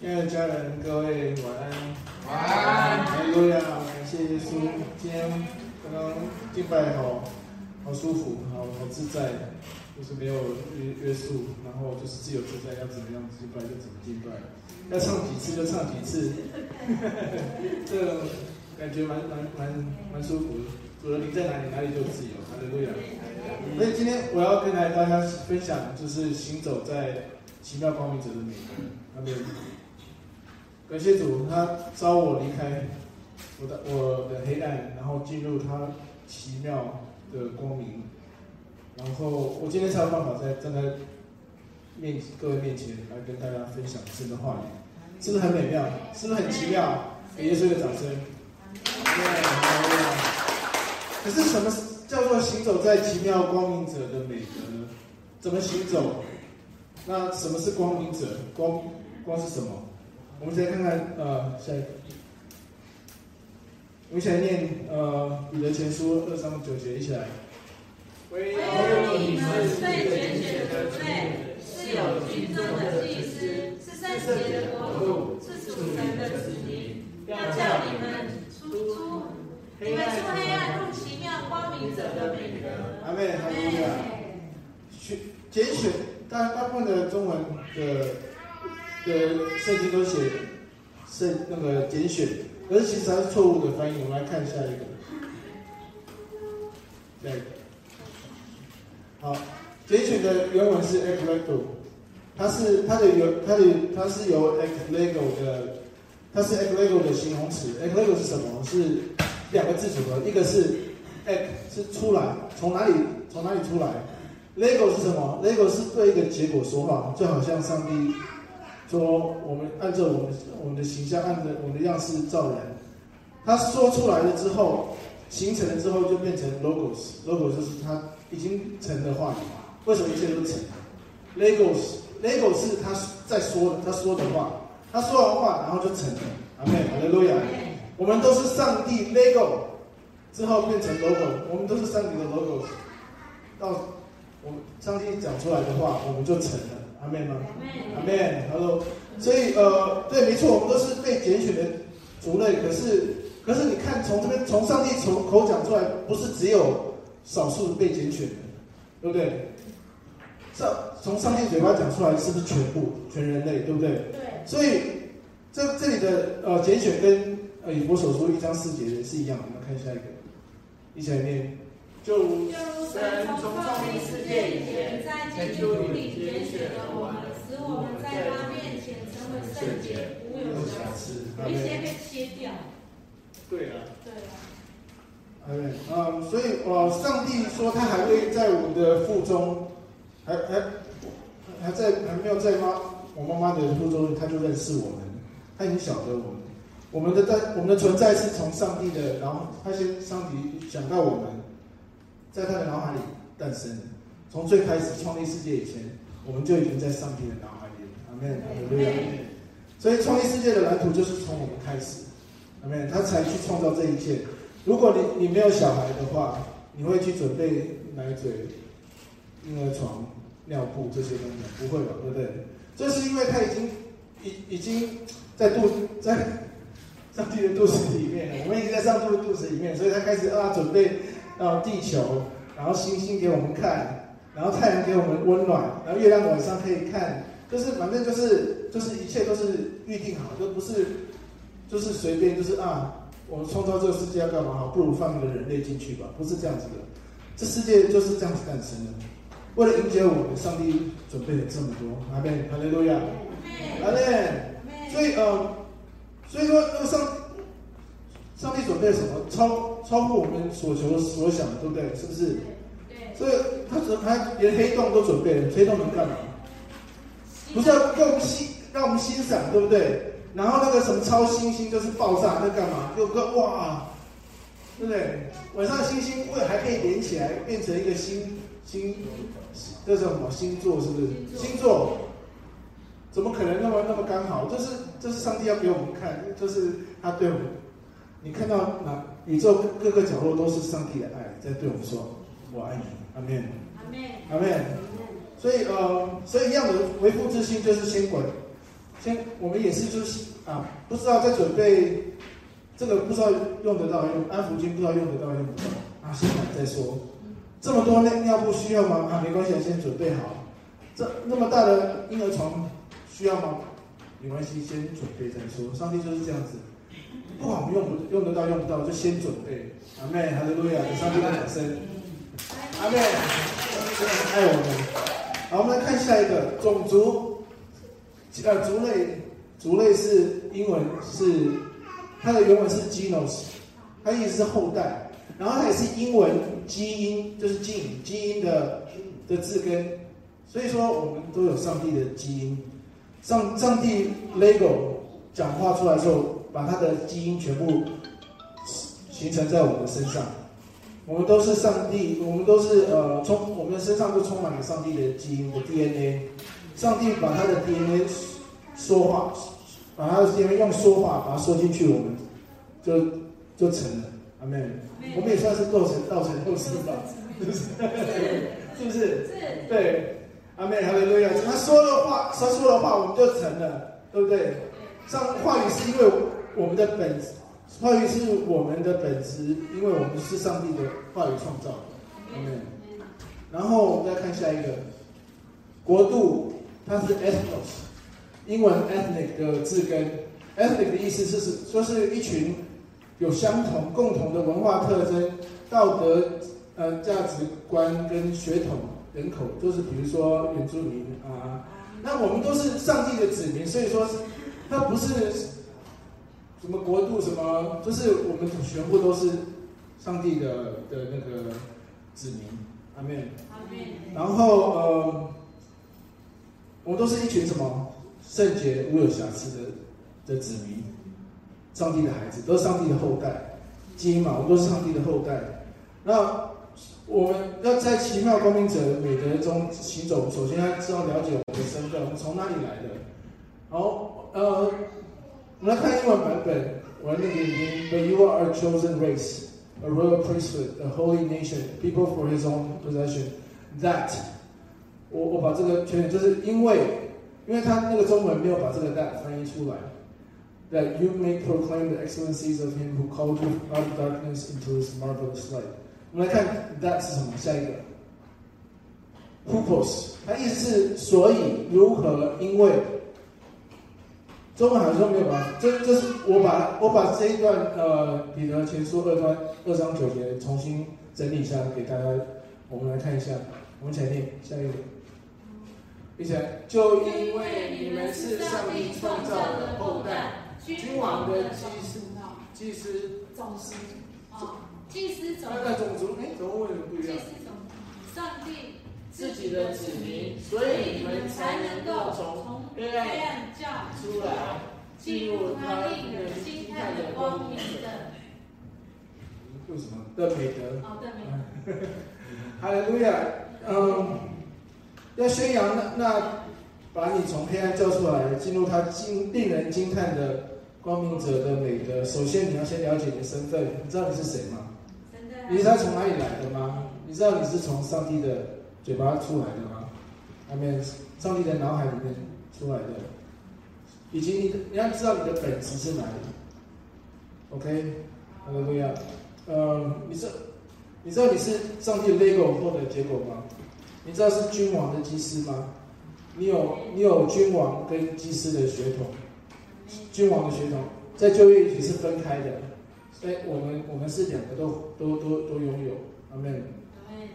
亲爱的家人，各位晚安。晚安。哈利路亚，感谢耶稣。今天刚刚敬拜好，好舒服，好好自在，就是没有约约束，然后就是自由自在，要怎么样敬拜就怎么敬拜，要唱几次就唱几次，这感觉蛮蛮蛮蛮舒服的。主人你在哪里，哪里就有自由。哈利路亚。所以今天我要跟来大家分享，就是行走在奇妙光明者的美德。阿门。感谢主，他招我离开我的我的黑暗，然后进入他奇妙的光明，然后我今天才有办法在站在面各位面前来跟大家分享神的话语，是不是很美妙？是不是很奇妙？给耶稣一个掌声。对，可是什么叫做行走在奇妙光明者的美德呢？怎么行走？那什么是光明者？光光是什么？我们再看看，呃，下一个，我们一起来念，呃，彼得前书二章九节，一起来。唯有你们是被拣选的族类，是有君尊的祭司，是圣洁的国度，是属神的子民，要叫你们出出，你们出黑暗入奇妙光明者的品格。阿门，哈利路亚。选拣选，大大部分的中文的。的圣经都写圣那个拣选，可是其实它是错误的翻译。我们来看下一个，下一个。好，拣选的原文是 eklego，它是它的原它的它是由 eklego 的，它是 eklego 的形容词。eklego 是什么？是两个字组合，一个是 act 是出来，从哪里从哪里出来？lego 是什么？lego 是对一个结果说话，就好像上帝。说我们按照我们我们的形象，按照我们的样式造人。他说出来了之后，形成了之后就变成 logos。logos 就是他已经成的话语。为什么一切都成 Legos，Lego 是他在说的，他说的话，他说完话然后就成了。阿门，哈利路亚。我们都是上帝 lego 之后变成 logo，我们都是上帝的 logos。到我们上帝讲出来的话，我们就成了。阿妹吗？阿妹。阿妹。他说，所以呃，对，没错，我们都是被拣选的族类。可是，可是你看，从这边从上帝从口讲出来，不是只有少数被拣选的，对不对？上从上帝嘴巴讲出来，是不是全部全人类，对不对？对。所以这这里的呃拣选跟呃以弗所说一章四节也是一样。我们看下一个，一起来念。就如神从创立世界以前，在基督里拣选了我们，使我们在他面前成为圣洁，无有瑕疵。有一些被切掉。对啊。对啊。嗯，嗯，所以呃，上帝说他还会在我们的腹中，还还还在还没有在妈我妈妈的腹中，他就认识我们，他已经晓得我们，我们的在我们的存在是从上帝的，然后他先上帝想到我们。在他的脑海里诞生，从最开始创立世界以前，我们就已经在上帝的脑海里了。阿门，阿门。所以创立世界的蓝图就是从我们开始，阿门。他才去创造这一切。如果你你没有小孩的话，你会去准备奶嘴、婴儿床、尿布这些东西？不会吧，对不对？这是因为他已经已已经在肚在上帝的肚子里面了，我们已经在上帝的肚子里面，所以他开始啊准备。到地球，然后星星给我们看，然后太阳给我们温暖，然后月亮晚上可以看，就是反正就是就是一切都是预定好，就不是就是随便就是啊，我们创造这个世界要干嘛好，不如放一个人类进去吧，不是这样子的，这世界就是这样子诞生的，为了迎接我们，上帝准备了这么多，阿门，哈利路亚，阿门，所以呃，所以说那个上。上帝准备什么？超超乎我们所求所想的，对不对？是不是？对。所以他准他连黑洞都准备了，黑洞能干嘛？不是要让我们欣让我们欣赏，对不对？然后那个什么超新星就是爆炸，那干嘛？又个哇，对不对？晚上的星星会还可以连起来，变成一个星星，这是什么星座？是不是？星座怎么可能那么那么刚好？这是这是上帝要给我们看，就是他对我们。你看到哪宇宙各个角落都是上帝的爱在对我们说，我爱你。阿门。阿门。阿门。所以呃，所以一样的为父之心就是先管，先我们也是就是啊，不知道在准备这个不知道用得到用安抚巾不知道用得到用不到啊，先买再说。这么多尿尿布需要吗？啊，没关系，先准备好。这那么大的婴儿床需要吗？没关系，先准备再说。上帝就是这样子，不管我们用不用得到用不到，就先准备。阿妹，哈利路亚，给上帝的掌声。阿妹，真的很爱我们。好，我们来看下一个种族，呃，族类，族类是英文是它的原文是 genos，它意思是后代，然后它也是英文基因，就是 gene 基因的的字根，所以说我们都有上帝的基因，上上帝 Lego 讲话出来之后，把他的基因全部形成在我们的身上。我们都是上帝，我们都是呃，充我们的身上都充满了上帝的基因的 DNA。上帝把他的 DNA 说话，把他的 DNA 用说话把它说进去，我们就就成了。阿妹。我们也算是构成造成构成吧，是不是？是不是？是。对。阿门。哈利路亚。他说的话，说出的话，我们就成了，对不对？上话语是因为我们的本质。话语是我们的本质，因为我们是上帝的话语创造的。嗯。然后我们再看下一个国度，它是 ethnos，英文 ethnic 的字根，ethnic 的意思是是说是一群有相同共同的文化特征、道德呃价值观跟血统人口，就是比如说原住民啊，那我们都是上帝的子民，所以说它不是。什么国度？什么？就是我们全部都是上帝的的那个子民，阿门。阿门。然后呃，我们都是一群什么圣洁、无有瑕疵的的子民，上帝的孩子，都是上帝的后代，基因嘛，我们都是上帝的后代。那我们要在奇妙光明者的美德中行走，首先要知道了解我们的身份，我们从哪里来的。好，呃。我们来看英文版本，我来念给你听。But you are a chosen race, a royal priesthood, a holy nation, people for His own possession. That，我我把这个圈，就是因为，因为他那个中文没有把这个 that 翻译出来。That you may proclaim the excellencies of Him who called you out of darkness into His marvelous light。 我们来看 that 是什么？下一个，Hupos，它意思是所以如何？因为。中文好像没有吧？这这是我把我把这一段呃彼得前书二段二章九节重新整理一下给大家，我们来看一下，我们前面下一个，一起来，就因为你们是上帝创造的后代，君王的祭司，祭司，种司，哦，祭司种，那种族，哎，怎么为什么不一样？祭司种，上帝自己的子民，所以你们才能够从。黑暗叫出来，进入他令人惊叹的光明的。为什么？的美德。哦，的美德。哈利路亚。嗯，要宣扬那那把你从黑暗叫出来，进入他惊令人惊叹的光明者的美德。首先，你要先了解你的身份。你知道你是谁吗？你知道从哪里来的吗？你知道你是从上帝的嘴巴出来的吗？阿门。上帝的脑海里面。出来的，以及你的你要知道你的本质是哪里，OK，哈利路亚，呃，你知你知道你是上帝的 Lego 后的结果吗？你知道是君王的祭司吗？你有你有君王跟祭司的血统，君王的血统在旧约也是分开的，所以我们我们是两个都都都都拥有，阿门。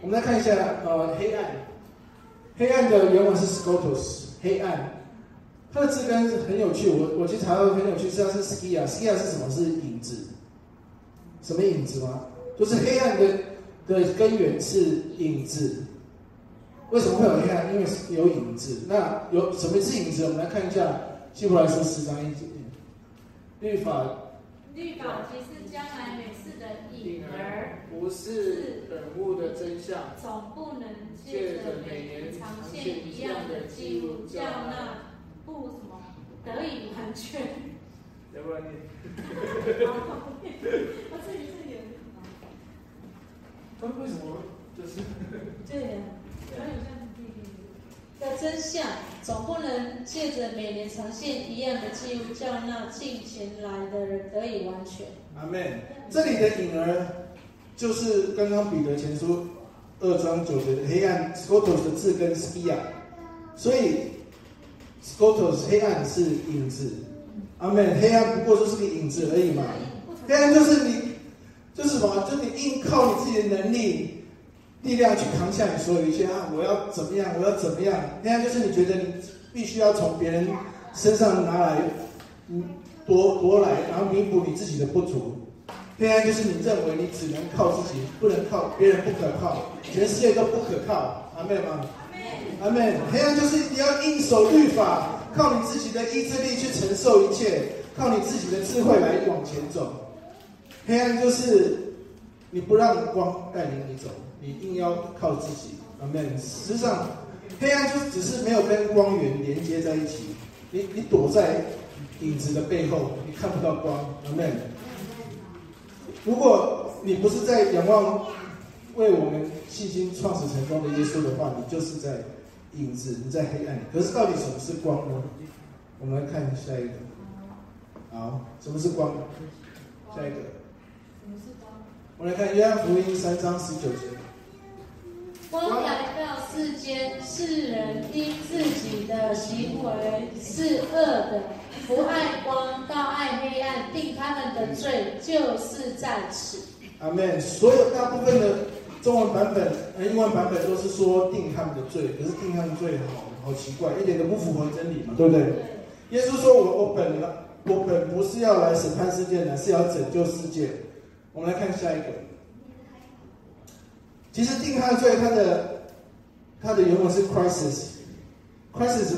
我们来看一下，呃，黑暗，黑暗的原文是 scotus，黑暗。它的字根是很有趣，我我去查到很有趣，实际上是 skia，skia 是什么？是影子，什么影子吗？就是黑暗的的根源是影子。为什么会有黑暗？因为有影子。那有什么是影子？我们来看一下希伯来书十章一节，律法，律法即是将来每次的影儿，不是本物的真相。总不能借着每年长现一样的记录，叫那不什么得以完全。要不然你，我这里是有什么？他为什么就是？对呀、啊，有这样子定义。的真相总不能借着每年长现一样的记录，叫那进前来的人得以完全。阿门。这里的影儿，就是刚刚彼得前书二章九节的黑暗 s c o t o s 的字根 Skia，所以 s c o t o s 黑暗是影子。阿门。黑暗不过就是个影子而已嘛。黑暗就是你，就是什么？就你硬靠你自己的能力。力量去扛下你所有一切啊！我要怎么样？我要怎么样？黑暗就是你觉得你必须要从别人身上拿来，嗯，夺夺来，然后弥补你自己的不足。黑暗就是你认为你只能靠自己，不能靠别人，不可靠，全世界都不可靠。阿妹吗？阿妹。黑暗就是你要硬守律法，靠你自己的意志力去承受一切，靠你自己的智慧来往前走。黑暗就是你不让光带领你走。你硬要靠自己，阿门。实际上，黑暗就只是没有跟光源连接在一起。你你躲在影子的背后，你看不到光，阿门。如果你不是在仰望为我们信心创始成终的耶稣的话，你就是在影子，你在黑暗里。可是到底什么是光呢？我们来看下一个。好，什么是光？下一个。什么是光？我们来看约翰福音三章十九节。光来到世间，世人因自己的行为是恶的，不爱光，倒爱黑暗，定他们的罪就是在此。阿门。所有大部分的中文版本、英文版本都是说定他们的罪，可是定他们的罪好好奇怪，一点都不符合真理嘛，对不对？耶稣说：“我我本来我本不是要来审判世界的，是要拯救世界。”我们来看下一个。其实定他的罪，他的他的原文是 crisis，crisis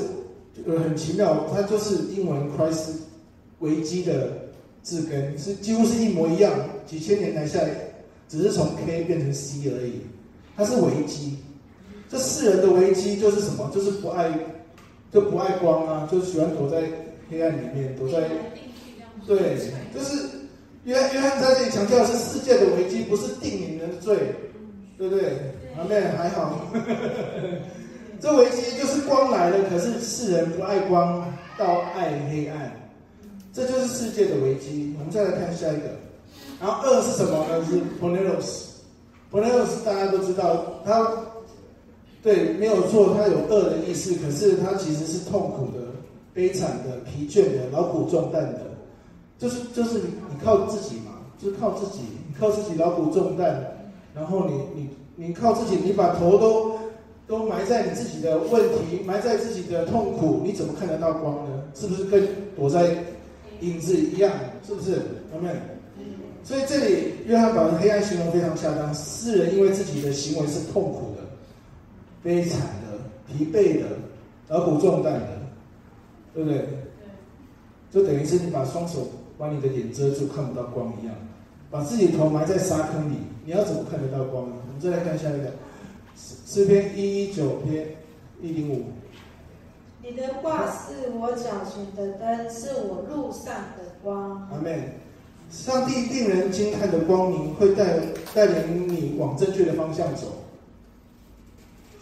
呃很奇妙，它就是英文 crisis 危机的字根，是几乎是一模一样，几千年来下来，只是从 K 变成 C 而已，它是危机。这世人的危机就是什么？就是不爱，就不爱光啊，就喜欢躲在黑暗里面，躲在，对，就是约约翰在这里强调的是世界的危机，不是定你们的罪。对不对？阿妹，还好。这危机就是光来了，可是世人不爱光，倒爱黑暗，这就是世界的危机。我们再来看下一个。然后恶是什么呢？是 poneros，poneros 大家都知道，它对没有错，它有恶的意思，可是它其实是痛苦的、悲惨的、疲倦的、劳苦重担的，就是就是你你靠自己嘛，就是靠自己，你靠自己劳苦重担。然后你你你靠自己，你把头都都埋在你自己的问题，埋在自己的痛苦，你怎么看得到光呢？是不是跟躲在影子一样？是不是？有没有。所以这里约翰把黑暗形容非常恰当。世人因为自己的行为是痛苦的、悲惨的、疲惫的、劳苦重担的，对不对？就等于是你把双手把你的脸遮住，看不到光一样。把自己头埋在沙坑里，你要怎么看得到光呢？我们再来看下一个，诗篇一一九篇一零五。你的话是我脚前的灯，是我路上的光。阿门。上帝令人惊叹的光明会带带领你往正确的方向走。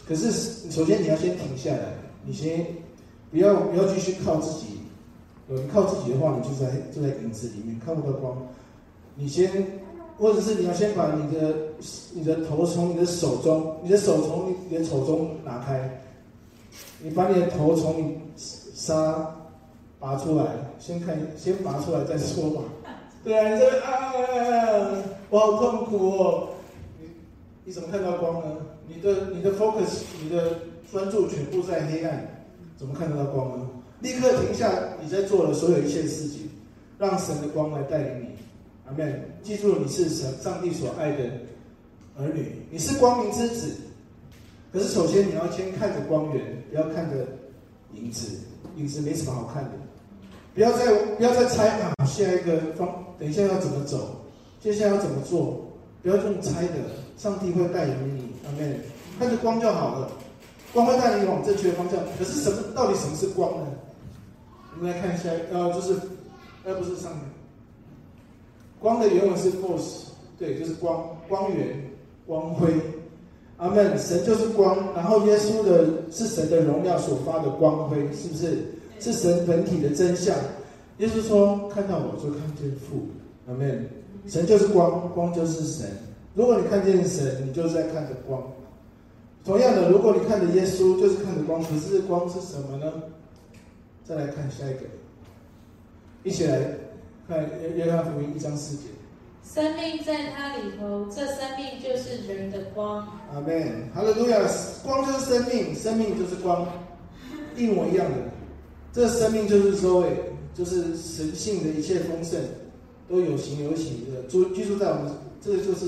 可是，首先你要先停下来，你先不要不要继续靠自己。有人靠自己的话，你就在就在影子里面看不到光。你先，或者是你要先把你的你的头从你的手中，你的手从你的手中拿开，你把你的头从你沙拔出来，先看，先拔出来再说吧。对啊，你这啊，我好痛苦哦。你你怎么看到光呢？你的你的 focus，你的专注全部在黑暗，怎么看得到光呢？立刻停下你在做的所有一切事情，让神的光来带领你。阿门！记住，你是神上帝所爱的儿女，你是光明之子。可是，首先你要先看着光源，不要看着影子。影子没什么好看的。不要再不要再猜啊，下一个方，等一下要怎么走？接下来要怎么做？不要用猜的，上帝会带领你。阿门！看着光就好了，光会带你往正确的方向。可是，什么？到底什么是光呢？我们来看一下，呃，就是，呃，不是上面。光的原文是 force，对，就是光、光源、光辉。阿门。神就是光，然后耶稣的是神的荣耀所发的光辉，是不是？是神本体的真相。耶稣说：“看到我就看见父。”阿门。神就是光，光就是神。如果你看见神，你就是在看着光。同样的，如果你看着耶稣，就是看着光。可是光是什么呢？再来看下一个，一起来看约约翰福音一章四节。生命在他里头，这生命就是人的光。阿门。哈利路亚，光就是生命，生命就是光，一模一样的。这生命就是说，就是神性的一切丰盛，都有形有形的住居住在我们，这个就是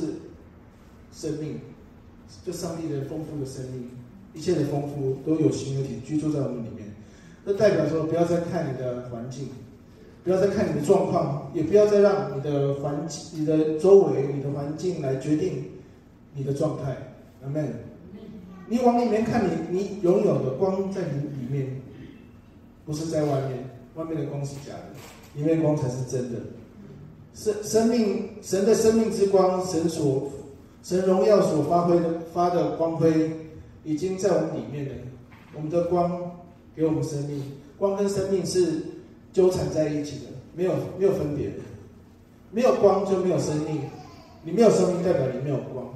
生命，就上帝的丰富的生命，一切的丰富都有形有体居住在我们里面。这代表说，不要再看你的环境，不要再看你的状况，也不要再让你的环境、你的周围、你的环境来决定你的状态。阿门。你往里面看你，你你拥有的光在你里面，不是在外面。外面的光是假的，里面光才是真的。生生命，神的生命之光，神所神荣耀所发挥的发的光辉，已经在我们里面了。我们的光给我们生命，光跟生命是纠缠在一起的，没有没有分别的。没有光就没有生命，你没有生命代表你没有光。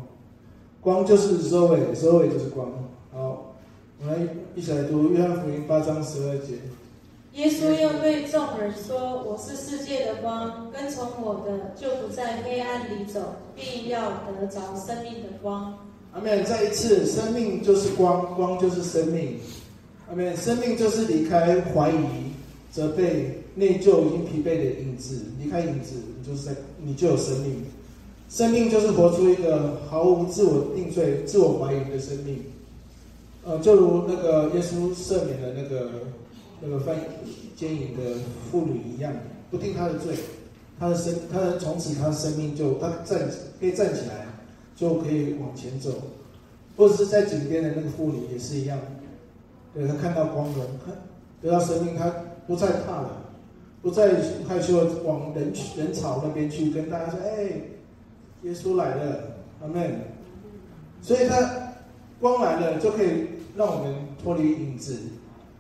光就是 Zoe，Zoe 就是光。好，我们一起来读约翰福音八章十二节。耶稣又对众人说：“我是世界的光，跟从我的就不在黑暗里走，必要得着生命的光。”阿门。再一次，生命就是光，光就是生命。阿门。生命就是离开怀疑、责备、内疚、已经疲惫的影子，离开影子，你就是在，你就有生命。生命就是活出一个毫无自我定罪、自我怀疑的生命。呃，就如那个耶稣赦免的那个。那个犯奸淫的妇女一样，不定她的罪，她的生，她的从此她的生命就她站可以站起来，就可以往前走，或者是在井边的那个妇女也是一样，对，她看到光荣，看得到生命，她不再怕了，不再害羞往人群人潮那边去跟大家说，哎，耶稣来了，阿门。所以他光来了，就可以让我们脱离影子。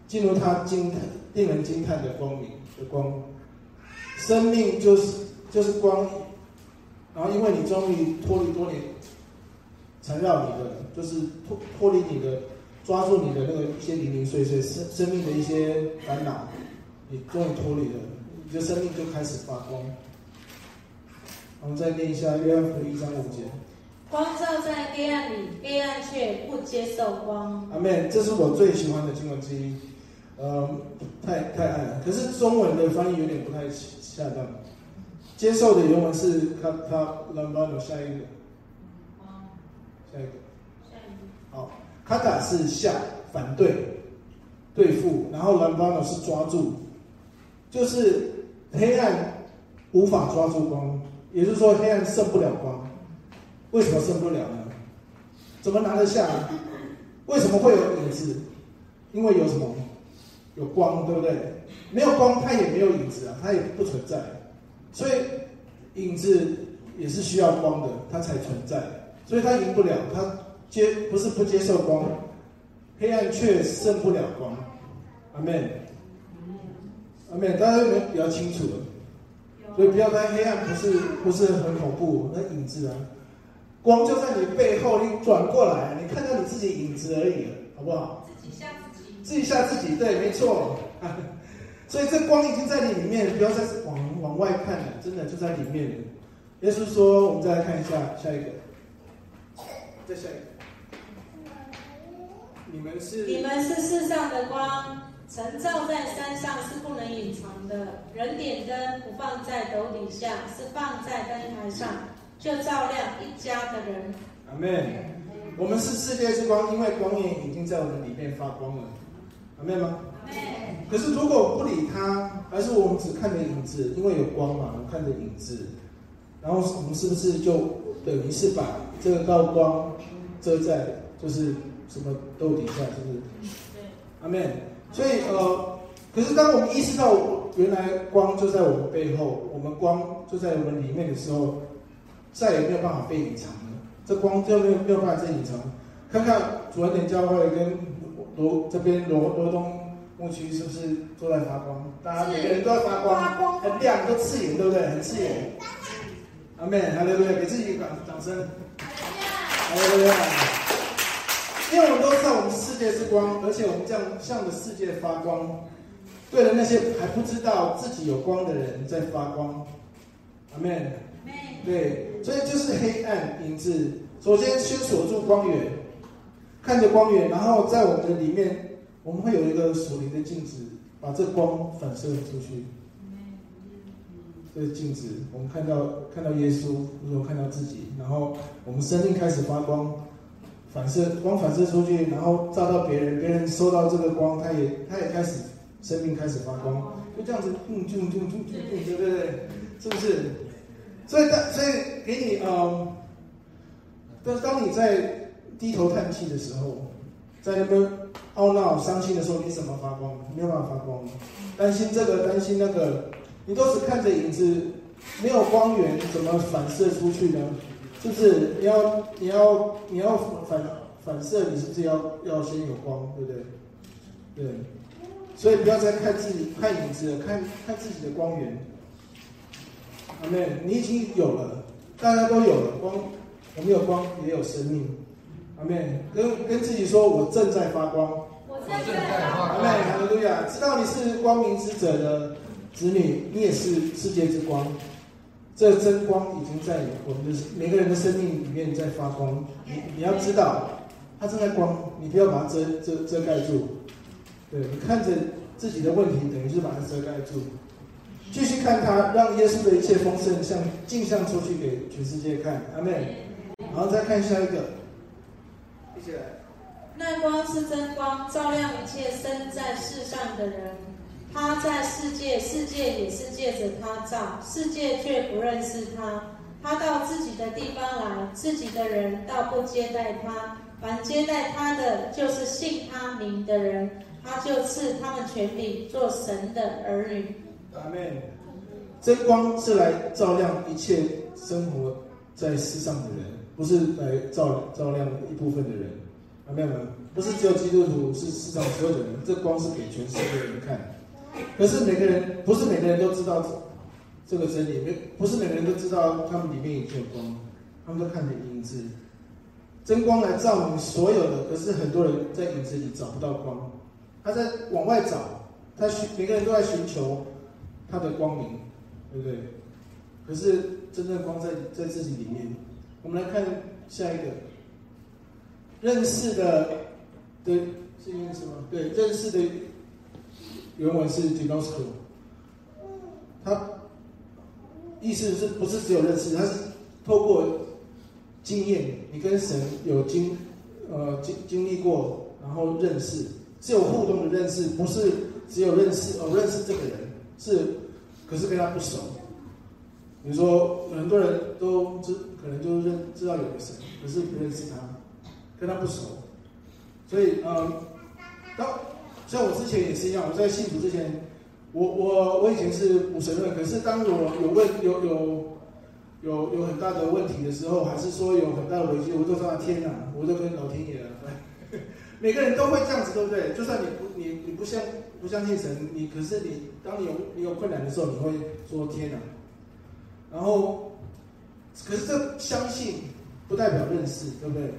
进入他惊叹、令人惊叹的光明的光，生命就是就是光，然后因为你终于脱离多年缠绕你的，就是脱脱离你的，抓住你的那个一些零零碎碎生生命的一些烦恼，你终于脱离了，你的生命就开始发光。我们再念一下约翰福音一章五节。光照在黑暗里，黑暗却不接受光。阿妹，这是我最喜欢的经文之一。呃，太太暗了，可是中文的翻译有点不太恰当。接受的原文是他他下一个，下一个，下一个，好，卡塔是下反对对付，然后 lambano 是抓住，就是黑暗无法抓住光，也就是说黑暗胜不了光。为什么胜不了呢？怎么拿得下？为什么会有影子？因为有什么？有光，对不对？没有光，它也没有影子啊，它也不存在。所以影子也是需要光的，它才存在。所以它赢不了，它接不是不接受光，黑暗却胜不了光。阿门，阿门，大家有没有比较清楚了？所以不要看黑暗，不是不是很恐怖，那影子啊，光就在你背后，你转过来，你看到你自己影子而已，好不好？自己吓自己。自己吓自己，对，没错。所以这光已经在你里面，不要再往往外看了，真的就在里面。耶稣说：“我们再来看一下下一个，再下一个。你们是你们是世上的光，晨照在山上是不能隐藏的。人点灯不放在斗底下，是放在灯台上，就照亮一家的人。”阿门。我们是世界之光，因为光源已经在我们里面发光了。阿妹吗？可是如果不理他，还是我们只看着影子，因为有光嘛，我们看着影子，然后我们是不是就等于是把这个道光遮在就是什么斗底下，是不是？对。阿妹，所以呃，可是当我们意识到原来光就在我们背后，我们光就在我们里面的时候，再也没有办法被隐藏了。这光就没有没有办法再隐藏。看看主恩典教会跟罗这边罗罗东牧区是不是都在发光？大家每个人都在发光，很亮，都刺眼，对不对？很刺眼。阿门，哈利路亚，给自己一个掌掌声。哈利路亚。因为我们都知道我们世界是光，而且我们这样向着世界发光，对着那些还不知道自己有光的人在发光。阿门。对，所以就是黑暗影子。首先先锁住光源，看着光源，然后在我们的里面，我们会有一个属灵的镜子，把这光反射出去。这个镜子，我们看到看到耶稣，如果看到自己，然后我们生命开始发光，反射光反射出去，然后照到别人，别人收到这个光，他也他也开始生命开始发光，就这样子，嗯，就就就就就对不对，是不是？所以当所以给你嗯，当当你在低头叹气的时候，在那边懊恼伤心的时候，你怎么发光？没有办法发光，担心这个担心那个。你都是看着影子，没有光源，怎么反射出去呢？是不是？你要你要你要反反射，你是不是要要先有光，对不对？对，所以不要再看自己看影子了，看看自己的光源。阿妹，你已经有了，大家都有了光，我们有光也有生命。阿妹，跟跟自己说，我正在发光。我正在发光。阿妹，哈利路亚，知道你是光明之者的。子女，你也是世界之光，这真光已经在我们的每个人的生命里面在发光。你你要知道，它正在光，你不要把它遮遮遮盖住。对，你看着自己的问题，等于是把它遮盖住。继续看它，让耶稣的一切丰盛像镜像出去给全世界看。阿妹。然后再看下一个，一起来。那光是真光，照亮一切生在世上的人。他在世界，世界也是借着他造，世界却不认识他。他到自己的地方来，自己的人倒不接待他。凡接待他的，就是信他名的人，他就赐他们权柄做神的儿女。阿门。真光是来照亮一切生活在世上的人，不是来照照亮一部分的人。阿门。不是只有基督徒，是世上所有的人。这光是给全世界的人看。可是每个人不是每个人都知道这个真理，没不是每个人都知道他们里面已经有光，他们都看着影子，真光来照明所有的。可是很多人在影子里找不到光，他在往外找，他寻每个人都在寻求他的光明，对不对？可是真正光在在自己里面。我们来看下一个，认识的，对，是认识吗？对，认识的。原文是 ginosko，他意思是不是只有认识？他是透过经验，你跟神有经呃经经历过，然后认识，是有互动的认识，不是只有认识哦，认识这个人是，可是跟他不熟。比如说很多人都知，可能就认知道有个神，可是不认识他，跟他不熟，所以嗯，当。像我之前也是一样，我在信主之前，我我我以前是无神论，可是当我有问有有有有很大的问题的时候，还是说有很大的危机，我都说天哪，我都跟老天爷了。每个人都会这样子，对不对？就算你不你你不相不相信神，你可是你当你有你有困难的时候，你会说天哪。然后，可是这相信不代表认识，对不对？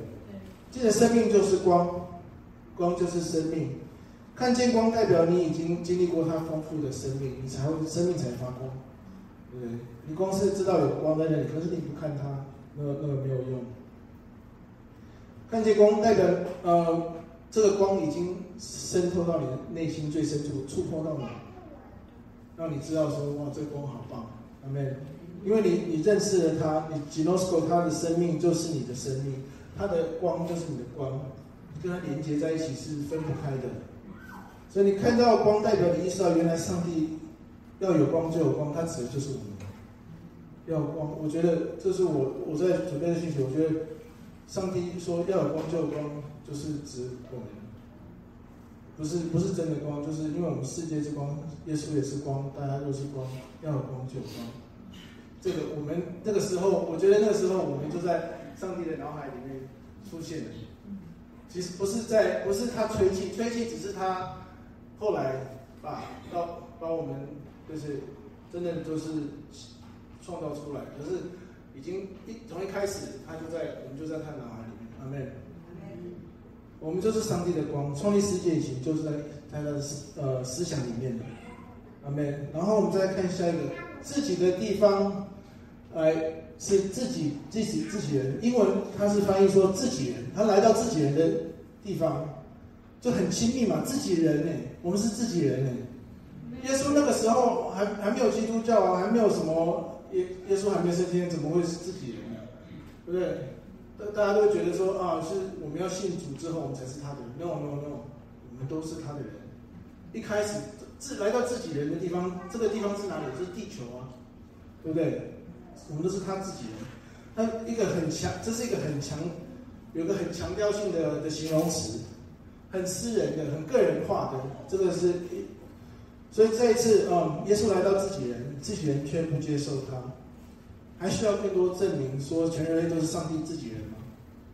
记得生命就是光，光就是生命。看见光代表你已经经历过它丰富的生命，你才会生命才发光。对，你光是知道有光在那里，可是你不看它，那那个没有用。看见光代表呃，这个光已经渗透到你的内心最深处，触碰到你，让你知道说哇，这个光好棒，阿妹。因为你你认识了它，你 Ginosko 它的生命就是你的生命，它的光就是你的光，跟它连接在一起是分不开的。所以你看到光，代表你意识到，原来上帝要有光就有光，他指的就是我们。要有光，我觉得这是我我在准备的信息。我觉得上帝说要有光就有光，就是指我们，不是不是真的光，就是因为我们世界之光，耶稣也是光，大家都是光，要有光就有光。这个我们那个时候，我觉得那个时候我们就在上帝的脑海里面出现了。其实不是在，不是他吹气，吹气只是他后来把把把我们就是真的就是创造出来，可是已经一从一开始他就在，我们就在他脑海里面，阿门。我们就是上帝的光，创立世界已经就是在他的思呃思想里面的，阿门。然后我们再来看下一个，自己的地方，呃是自己自己自己人，英文他是翻译说自己人，他来到自己人的地方就很亲密嘛，自己人呢，我们是自己人呢。耶稣那个时候还还没有基督教啊，还没有什么耶耶稣还没升天，怎么会是自己人呢？对不对？大大家都觉得说啊，是我们要信主之后，我们才是他的人。No No No，我们都是他的人。一开始自来到自己人的地方，这个地方是哪里？是地球啊，对不对？我们都是他自己人。他一个很强，这是一个很强，有个很强调性的的形容词，很私人的、很个人化的。这个是，所以这一次，嗯，耶稣来到自己人，自己人却不接受他。还需要更多证明说全人类都是上帝自己人吗？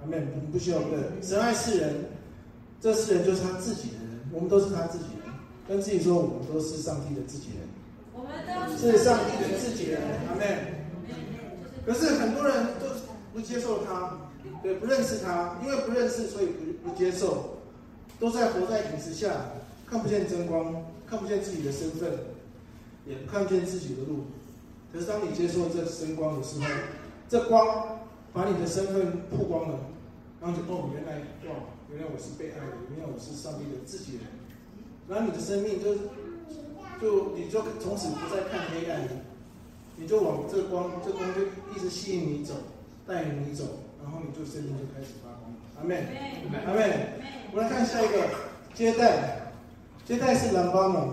阿门。我们不需要对神爱世人，这世人就是他自己的人，我们都是他自己人。跟自己说，我们都是上帝的自己人。我们都是上帝的自己人。阿门。可是很多人都不接受他，对，不认识他，因为不认识，所以不不接受，都在活在影子下，看不见真光，看不见自己的身份，也看不见自己的路。可是当你接受这真光的时候，这光把你的身份曝光了，然后就哦，原来哇，原来我是被爱的，原来我是上帝的自己人。然后你的生命就就你就从此不再看黑暗了，你就往这光，这光就一直吸引你走，带领你走，然后你就生命就开始发光。阿妹，阿门。我们来看下一个接待，接待是兰巴玛，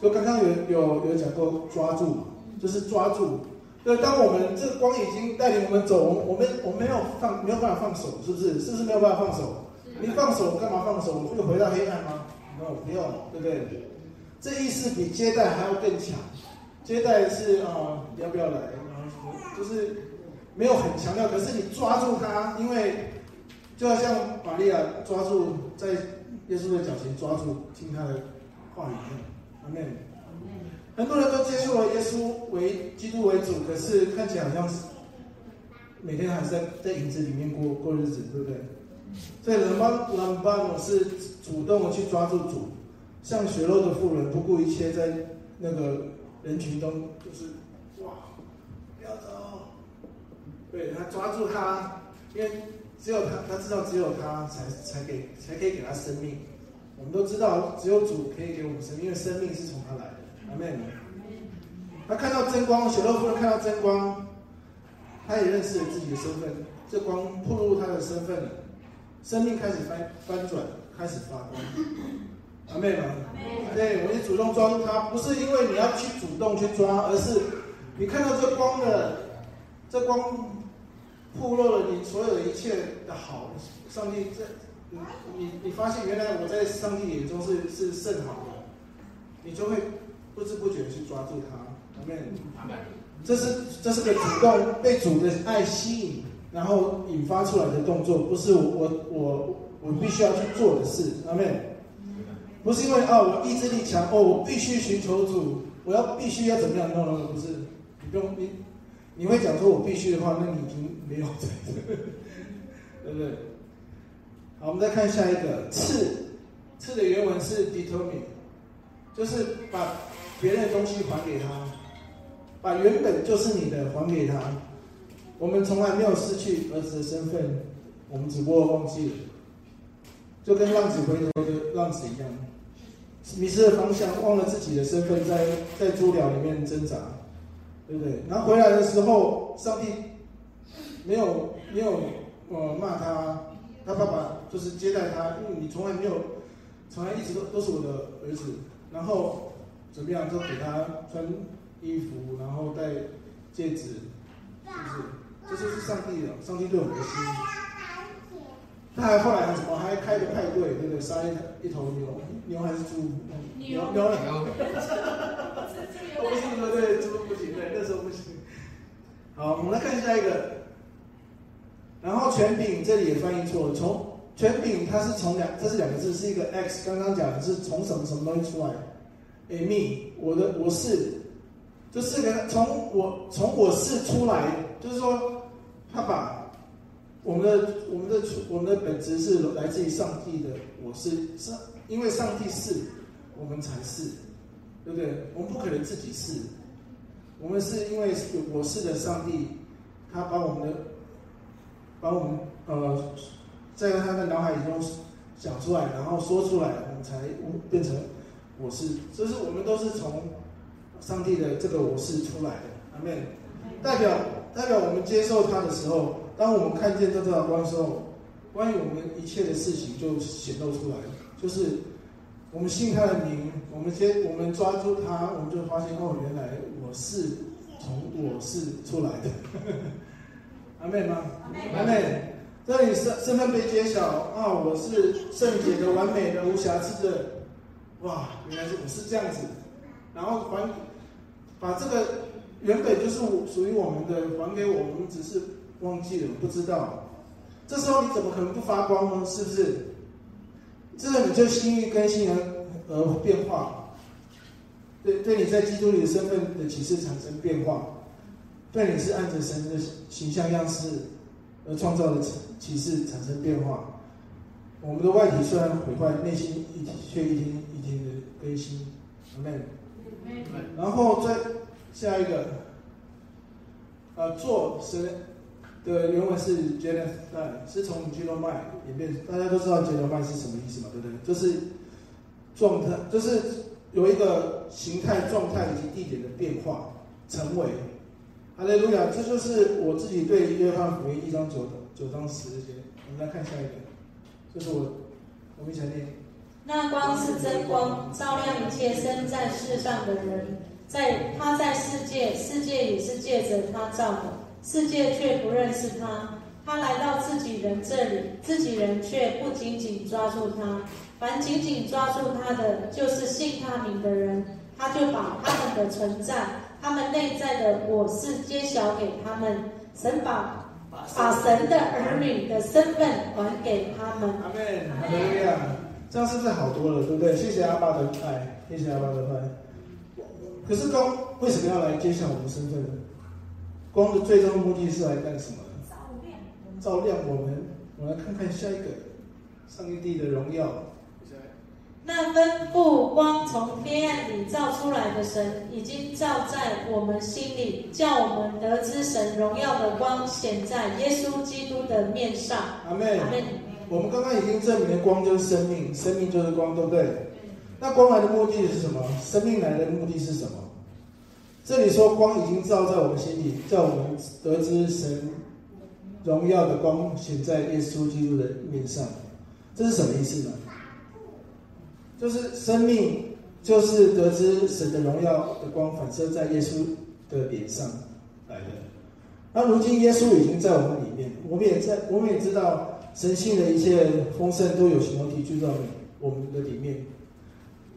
就刚刚有有有讲过抓住。就是抓住，对，当我们这个光已经带领我们走，我们我们没有放没有办法放手，是不是？是不是没有办法放手？你放手干嘛放手？我们会回到黑暗吗？No，不要，对不对？这意思比接待还要更强。接待是啊、呃，要不要来？就是没有很强调，可是你抓住他，因为就好像玛利亚抓住在耶稣的脚前抓住听他的话语一样。阿门。很多人都接受了耶稣为基督为主，可是看起来好像是每天还是在在影子里面过过日子，对不对？所以兰巴兰巴诺是主动的去抓住主，像血肉的妇人不顾一切，在那个人群中就是哇，不要走，对，他抓住他，因为只有他，他知道只有他才才给才可以给他生命。我们都知道只有主可以给我们生命，因为生命是从他来的。阿门。他看到真光，血漏妇人看到真光，他也认识了自己的身份。这光暴露他的身份了，生命开始翻翻转，开始发光。阿妹们？对，我们主动抓住他，不是因为你要去主动去抓，而是你看到这光的，这光破落了你所有的一切的好。上帝这，你你你发现原来我在上帝眼中是是甚好的，你就会。不知不觉去抓住他，阿门。这是这是个主动被主的爱吸引，然后引发出来的动作，不是我我我我必须要去做的事，阿门。不是因为啊，我意志力强哦，我必须寻求主，我要必须要怎么样？no no no，不是，你不用你你会讲说我必须的话，那你已经没有在这，对不对？好，我们再看下一个，赐赐的原文是 determine，就是把。别人的东西还给他，把原本就是你的还给他。我们从来没有失去儿子的身份，我们只不过忘记了，就跟浪子回头的浪子一样，迷失了方向，忘了自己的身份在，在在猪寮里面挣扎，对不对？然后回来的时候，上帝没有没有呃骂他，他爸爸就是接待他，因为你从来没有，从来一直都都是我的儿子，然后。怎么样？就给他穿衣服，然后戴戒指，是不是？这就是上帝的，上帝对我们的心。他还后来还什么？还开个派对，对不对？杀一一头牛，牛还是猪？牛牛了。我不行说对，猪不行，对，那时候不行。好，我们来看下一个。然后权柄这里也翻译错了，从权柄它是从两，这是两个字，是一个 X。刚刚讲的是从什么什么东西出来？eimi，我的我是，这四个从我从我是出来，就是说，他把我们的我们的我们的本质是来自于上帝的，我是上，因为上帝是，我们才是，对不对？我们不可能自己是，我们是因为我是的上帝，他把我们的把我们呃。在他的脑海里中想出来，然后说出来，我们才变成我是。这是我们都是从上帝的这个我是出来的，阿门。代表代表我们接受他的时候，当我们看见这道光的时候，关于我们一切的事情就显露出来。就是我们信他的名，我们先我们抓住他，我们就发现哦，原来我是从我是出来的，阿妹吗？阿妹。这里身身份被揭晓啊！我是圣洁的、完美的、无瑕疵的。哇，原来是我是这样子。然后还把这个原本就是属于我们的还给我，我们只是忘记了，不知道。这时候你怎么可能不发光呢？是不是？这个你就心意更新而而变化，对对，你在基督里的身份的启示产生变化，对你是按着神的形象样式。而创造的启示产生变化，我们的外体虽然毁坏，内心一却一天一天的更新。阿门。然后再下一个，呃，做神的原文是 Genethai，是从基罗麦演变。大家都知道基罗麦是什么意思嘛？对不对？就是状态，就是有一个形态、状态以及地点的变化，成为。哈利路亚，这就是我自己对约翰福音一章九九章十节。我们来看下一个，这是我我们一起来念。那光是真光，照亮一切生在世上的人。在他在世界，世界也是借着他造的，世界却不认识他。他来到自己人这里，自己人却不紧紧抓住他。凡紧紧抓住他的，就是信他名的人，他就把他们的存在。他们内在的我是揭晓给他们，神把把神的儿女的身份还给他们。阿门，哈利路亚，这样是不是好多了，对不对？谢谢阿爸的爱，谢谢阿爸的爱。可是公为什么要来揭晓我们身份呢？光的最终目的是来干什么？照亮，照亮我们。我们来看看下一个，上帝的荣耀。那吩咐光从黑暗里照出来的神，已经照在我们心里，叫我们得知神荣耀的光显在耶稣基督的面上。阿妹。阿妹。我们刚刚已经证明了光就是生命，生命就是光，对不对？那光来的目的是什么？生命来的目的是什么？这里说光已经照在我们心里，叫我们得知神荣耀的光显在耶稣基督的面上。这是什么意思呢？就是生命，就是得知神的荣耀的光反射在耶稣的脸上来的。那如今耶稣已经在我们里面，我们也在，我们也知道神性的一切丰盛都有形容体居在我们的里面。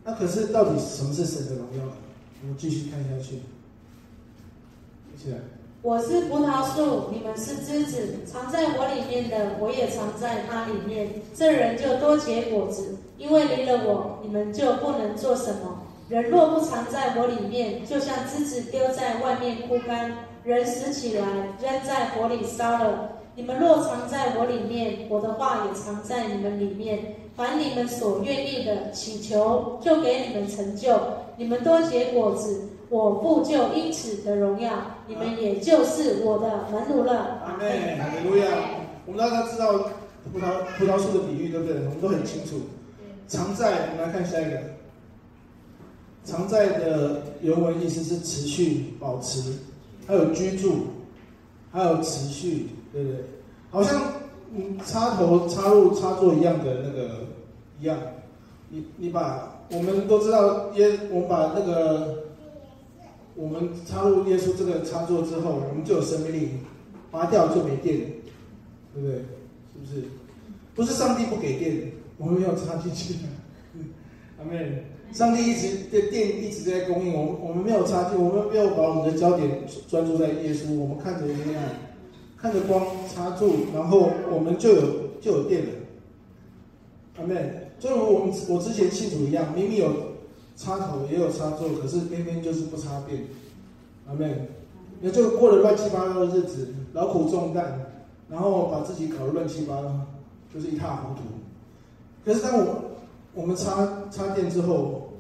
那可是到底什么是神的荣耀？我们继续看下去，起来。我是葡萄树，你们是枝子，藏在我里面的，我也藏在他里面，这人就多结果子，因为离了我，你们就不能做什么。人若不藏在我里面，就像枝子丢在外面枯干，人死起来，扔在火里烧了。你们若藏在我里面，我的话也藏在你们里面，凡你们所愿意的，祈求就给你们成就。你们多结果子。我父就因此得荣耀，你们也就是我的门徒了。阿门，哈利路亚。我们大家知道葡萄葡萄树的比喻，对不对？我们都很清楚。常在，我们来看下一个。常在的原文意思是持续、保持，还有居住，还有持续，对不对？好像嗯，插头插入插座一样的那个一样。你你把我们都知道耶，我们把那个。我们插入耶稣这个插座之后，我们就有生命力，拔掉就没电，对不对？是不是？不是上帝不给电，我们没有插进去。阿门。上帝一直的电一直在供应，我们我们没有插进，我们没有把我们的焦点专注在耶稣，我们看着黑暗，看着光插住，然后我们就有就有电了。阿门。就如我们我之前信主一样，明明有插头也有插座，可是偏偏就是不插电。阿妹，那就过了乱七八糟的日子，劳苦重担，然后把自己搞得乱七八糟，就是一塌糊涂。可是当我我们插插电之后，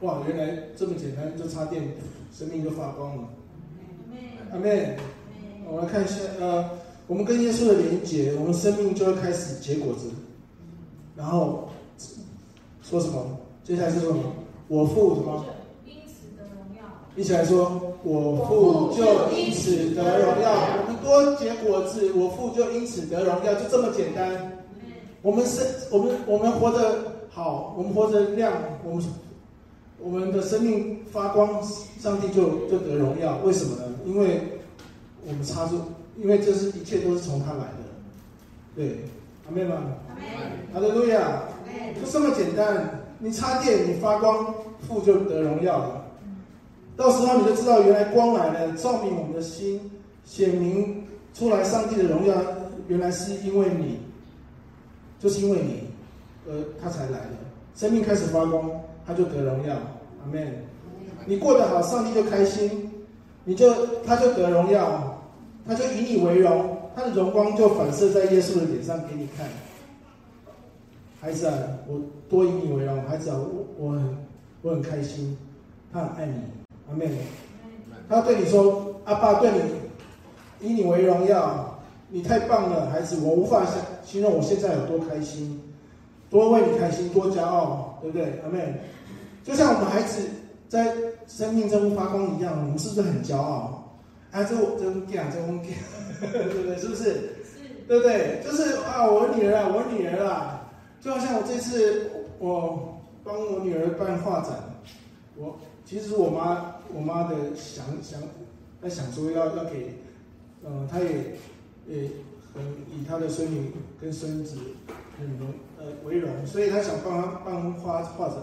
哇，原来这么简单，就插电，生命就发光了。阿妹。我们来看一下，呃，我们跟耶稣的连结，我们生命就会开始结果子。然后说什么？接下来是说什么？我父什么？因此得荣耀。一起来说，我父就因此得荣耀。我们多结果子，我父就因此得荣耀，就这么简单。我们是，我们我们活得好，我们活得亮，我们我们的生命发光，上帝就就得荣耀。为什么呢？因为我们插住，因为这是一切都是从他来的。对，阿门吗？阿门。哈利路亚。就这么简单，你插电，你发光，父就得荣耀了。到时候你就知道，原来光来了，照明我们的心，显明出来上帝的荣耀，原来是因为你。就是因为你，呃，他才来的。生命开始发光，他就得荣耀。阿门。你过得好，上帝就开心，你就他就得荣耀，他就以你为荣，他的荣光就反射在耶稣的脸上给你看。孩子啊，我多以你为荣，孩子啊，我我很我很开心，他很爱你。阿妹。他对你说：“阿爸，对你以你为荣耀。”你太棒了，孩子！我无法想形容我现在有多开心，多为你开心，多骄傲，对不对？阿妹。就像我们孩子在生命中发光一样，我们是不是很骄傲？啊，这我真干，这我干，对不对？是不是？是。对不对？就是啊，我女儿啊，我女儿啊，就好像我这次我帮我女儿办画展，我其实我妈我妈的想想在想说要要给，呃，她也。也很以她的孙女跟孙子很荣呃为荣，所以她想帮他办画画展。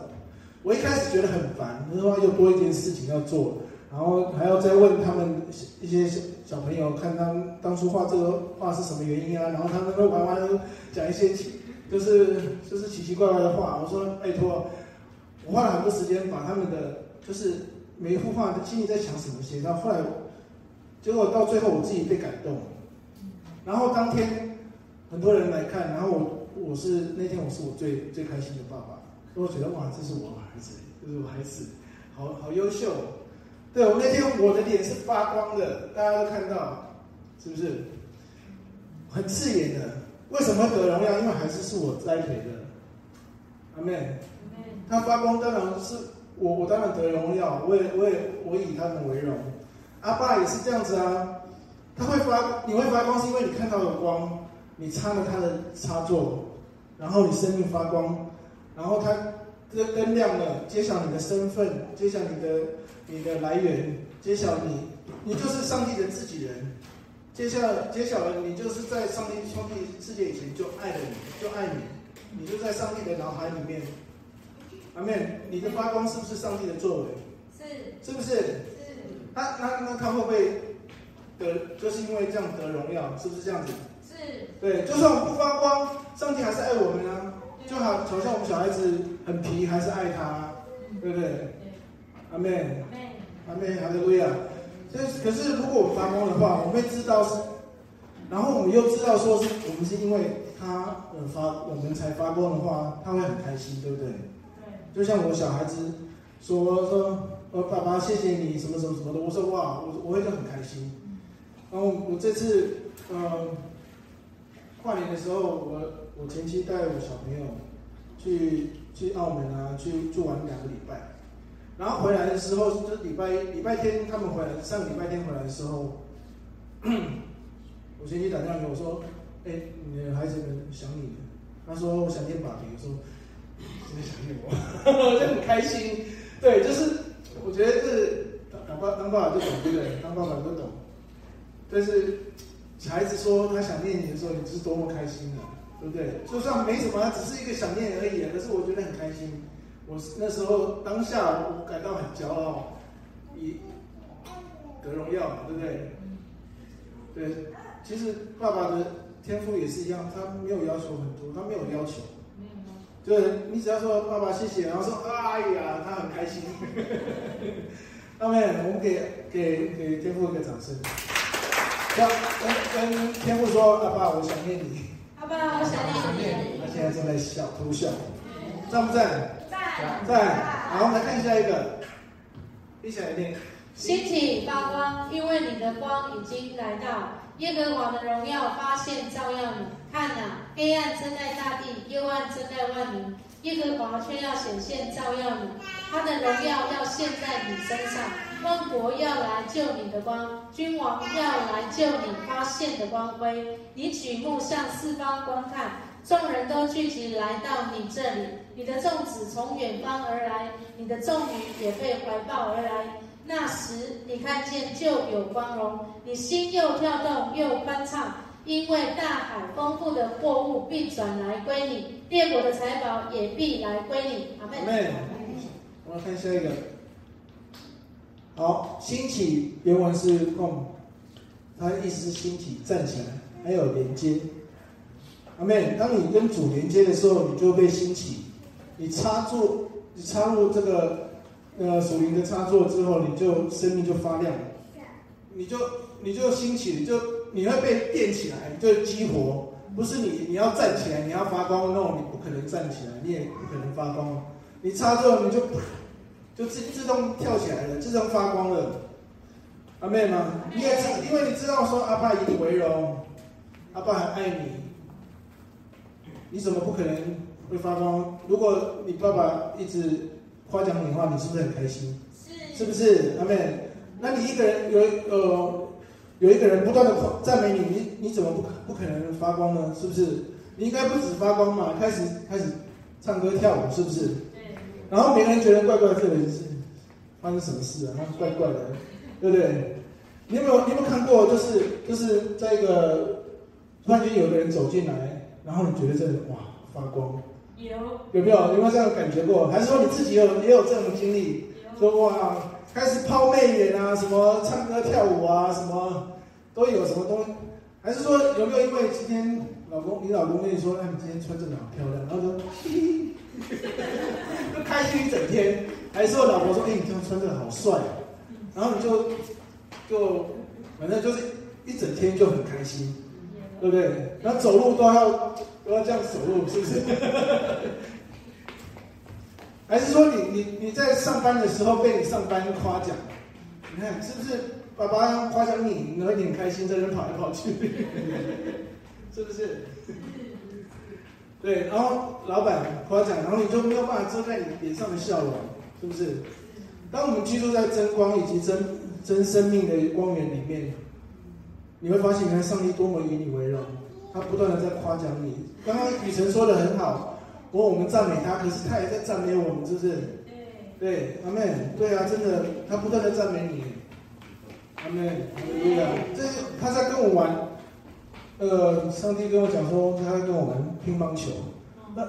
我一开始觉得很烦，他说又多一件事情要做，然后还要再问他们一些小小朋友，看他当初画这个画是什么原因啊？然后他们都玩玩讲一些，就是就是奇奇怪怪的话。我说拜托，我花了很多时间把他们的就是每一幅画的心里在想什么写到后来，结果到最后我自己被感动。然后当天很多人来看，然后我我是那天我是我最最开心的爸爸，我觉得哇，这是我儿子，这是我孩子，好好优秀。对，我那天我的脸是发光的，大家都看到，是不是？很刺眼的。为什么得荣耀？因为孩子是我栽培的。阿妹。他发光当然是我，我当然得荣耀，我也我也我以他们为荣。阿爸也是这样子啊。他会发，你会发光，是因为你看到了光，你插了他的插座，然后你生命发光，然后他这灯亮了，揭晓你的身份，揭晓你的你的来源，揭晓你，你就是上帝的自己人，揭晓揭晓了，你就是在上帝创立世界以前就爱了你，就爱你，你就在上帝的脑海里面，阿妹。你的发光是不是上帝的作为？是，是不是？是。那那那他会不会？得就是因为这样得荣耀，是不是这样子？是。对，就算我们不发光，上帝还是爱我们啊。就好，好像我们小孩子很皮，还是爱他，对不对？阿妹。阿门。哈利路亚。所以，可是如果我们发光的话，我们会知道是，然后我们又知道说是我们是因为他而发，我们才发光的话，他会很开心，对不对？对。就像我小孩子说说，呃，爸爸谢谢你什么什么什么的，我说哇，我我会就很开心。然后我这次，嗯、呃，跨年的时候，我我前妻带我小朋友去去澳门啊，去住玩两个礼拜，然后回来的时候，就礼拜礼拜天他们回来，上礼拜天回来的时候，我先去打电话给我说，哎，你的孩子们想你，他说我想念爸比，我说真的想念我，我就很开心，对，就是我觉得是当爸当爸爸就懂，对不对？当爸爸就懂。但是小孩子说他想念你的时候，你是多么开心啊，对不对？就算没什么，只是一个想念而已。可是我觉得很开心。我那时候当下我感到很骄傲，以得荣耀嘛，对不对？对，其实爸爸的天赋也是一样，他没有要求很多，他没有要求，就是你只要说爸爸谢谢，然后说哎呀，他很开心。阿妹，我们给给给天父一个掌声。要跟跟天父说，阿爸，我想念你。阿爸，我想念你。他现在正在笑，偷笑。赞不赞？赞。赞。好，我们来看下一个。一起来念。兴起发光，因为你的光已经来到，耶和华的荣耀发现照耀你。看哪，黑暗遮盖大地，幽暗遮盖万民，耶和华却要显现照耀你，他的荣耀要现在你身上。万国要来救你的光，君王要来救你发现的光辉。你举目向四方观看，众人都聚集来到你这里，你的众子从远方而来，你的众女也被怀抱而来。那时你看见就有光荣，你心又跳动又欢畅，因为大海丰富的货物必转来归你，列国的财宝也必来归你。阿门。我们看下一个。好，兴起原文是共，它意思是兴起站起来，还有连接。阿妹。当你跟主连接的时候，你就被兴起。你插座，你插入这个。呃，属灵的插座之后，你就生命就发亮了，你就你就兴起，你就你会被电起来，你就激活。不是你你要站起来，你要发光，那种你不可能站起来，你也不可能发光。你插座你就就自自动跳起来了，自动发光了。阿妹吗？你也知，因为你知道说阿爸以你为荣，阿爸很爱你，你怎么不可能会发光？如果你爸爸一直。夸奖你的话，你是不是很开心？是，是不是？阿妹，那你一个人有呃有一个人不断的夸赞美你，你你怎么不不可能发光呢？是不是？你应该不止发光嘛，开始开始唱歌跳舞，是不是？对。然后每个人觉得怪怪的，这个人是发生什么事啊？他怪怪的，对不对？你有没有你有没有看过？就是就是在一个突然间有个人走进来，然后你觉得这人哇发光。有有没有有没有这样感觉过？还是说你自己有也有这种经历？说哇，开始抛媚眼啊，什么唱歌跳舞啊，什么都有什么东西？还是说有没有因为今天老公你老公跟你说，哎，你今天穿这个好漂亮，然后说嘿嘿，就开心一整天？还是说老婆说，哎，你今天穿这个好帅，然后你就就反正就是一整天就很开心，对不对？然后走路都要。都要这样走路，是不是？还是说你你你在上班的时候被你上班夸奖？你看是不是？爸爸夸奖你，你会很开心，在那跑来跑去，是不是？对，然后老板夸奖，然后你就没有办法遮盖你脸上的笑容，是不是？当我们居住在真光以及真真生命的光源里面，你会发现，原来上帝多么以你为荣。他不断的在夸奖你。刚刚雨辰说的很好，我我们赞美他，可是他也在赞美我们，是不是？对，阿妹。对啊，真的，他不断的赞美你。阿门，哈利路亚。这是他在跟我玩。呃，上帝跟我讲说，他在跟我玩乒乓球。那